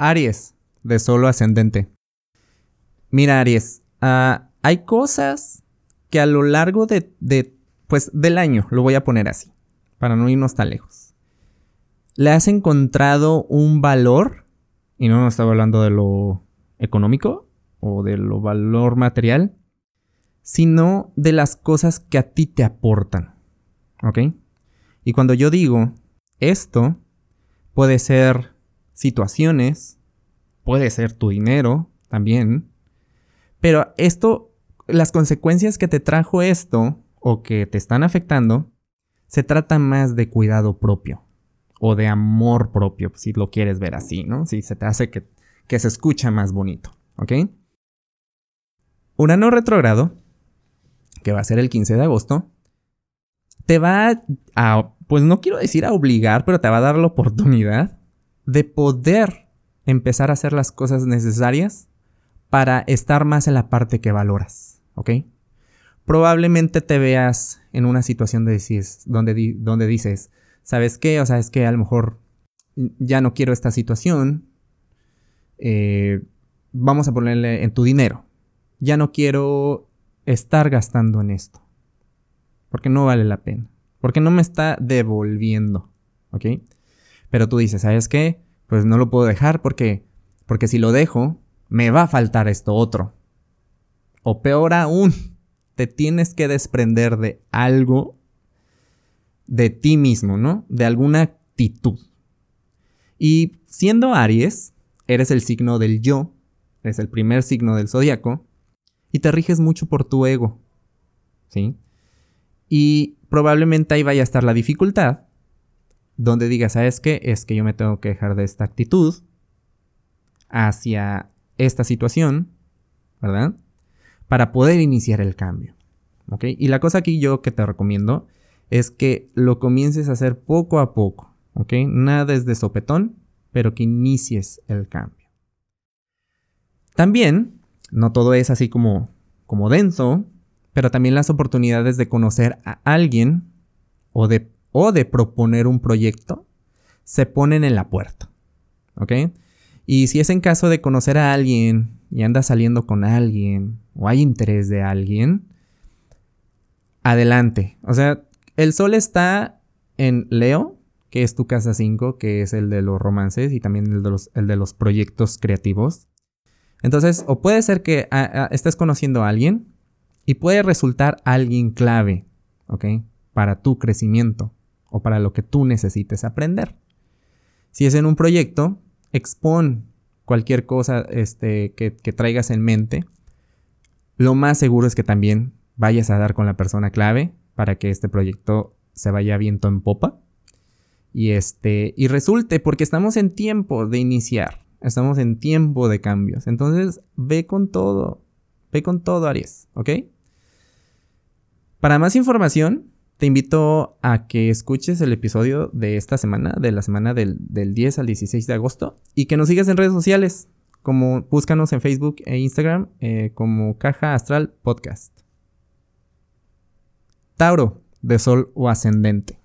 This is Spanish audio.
Aries, de solo ascendente. Mira, Aries, ah, hay cosas que a lo largo de, pues, del año, lo voy a poner así, para no irnos tan lejos, le has encontrado un valor, y no nos estaba hablando de lo económico o de lo valor material, sino de las cosas que a ti te aportan. ¿Ok? Y cuando yo digo esto, puede ser situaciones, puede ser tu dinero también, pero esto, las consecuencias que te trajo esto o que te están afectando, se trata más de cuidado propio o de amor propio, si lo quieres ver así, ¿no? Si se te hace que, que se escucha más bonito, ¿ok? Urano retrógrado, que va a ser el 15 de agosto, te va a, pues no quiero decir a obligar, pero te va a dar la oportunidad de poder empezar a hacer las cosas necesarias para estar más en la parte que valoras, ¿ok? Probablemente te veas en una situación de donde, donde dices, ¿sabes qué? O sea, es que a lo mejor ya no quiero esta situación, eh, vamos a ponerle en tu dinero, ya no quiero estar gastando en esto, porque no vale la pena, porque no me está devolviendo, ¿ok? Pero tú dices, ¿sabes qué? Pues no lo puedo dejar porque, porque si lo dejo, me va a faltar esto otro. O peor aún, te tienes que desprender de algo de ti mismo, ¿no? De alguna actitud. Y siendo Aries, eres el signo del yo, eres el primer signo del zodiaco, y te riges mucho por tu ego, ¿sí? Y probablemente ahí vaya a estar la dificultad, donde digas, ¿sabes qué? Es que yo me tengo que dejar de esta actitud hacia esta situación, ¿verdad? Para poder iniciar el cambio. ¿Ok? Y la cosa aquí yo que te recomiendo es que lo comiences a hacer poco a poco. ¿Ok? Nada es de sopetón, pero que inicies el cambio. También, no todo es así como, como denso, pero también las oportunidades de conocer a alguien o de, o de proponer un proyecto se ponen en la puerta. ¿Ok? Y si es en caso de conocer a alguien y anda saliendo con alguien o hay interés de alguien, adelante. O sea, el sol está en Leo, que es tu casa 5, que es el de los romances y también el de los, el de los proyectos creativos. Entonces, o puede ser que estés conociendo a alguien y puede resultar alguien clave, ¿ok? Para tu crecimiento o para lo que tú necesites aprender. Si es en un proyecto, expon cualquier cosa este, que, traigas en mente. Lo más seguro es que también vayas a dar con la persona clave para que este proyecto se vaya viento en popa. Y este, y resulte, porque estamos en tiempo de iniciar, estamos en tiempo de cambios. Entonces, ve con todo, ve con todo, Aries, ¿ok? Para más información, te invito a que escuches el episodio de esta semana, de la semana del, 10 al 16 de agosto, y que nos sigas en redes sociales, como búscanos en Facebook e Instagram eh, como Caja Astral Podcast. Tauro, de Sol o Ascendente.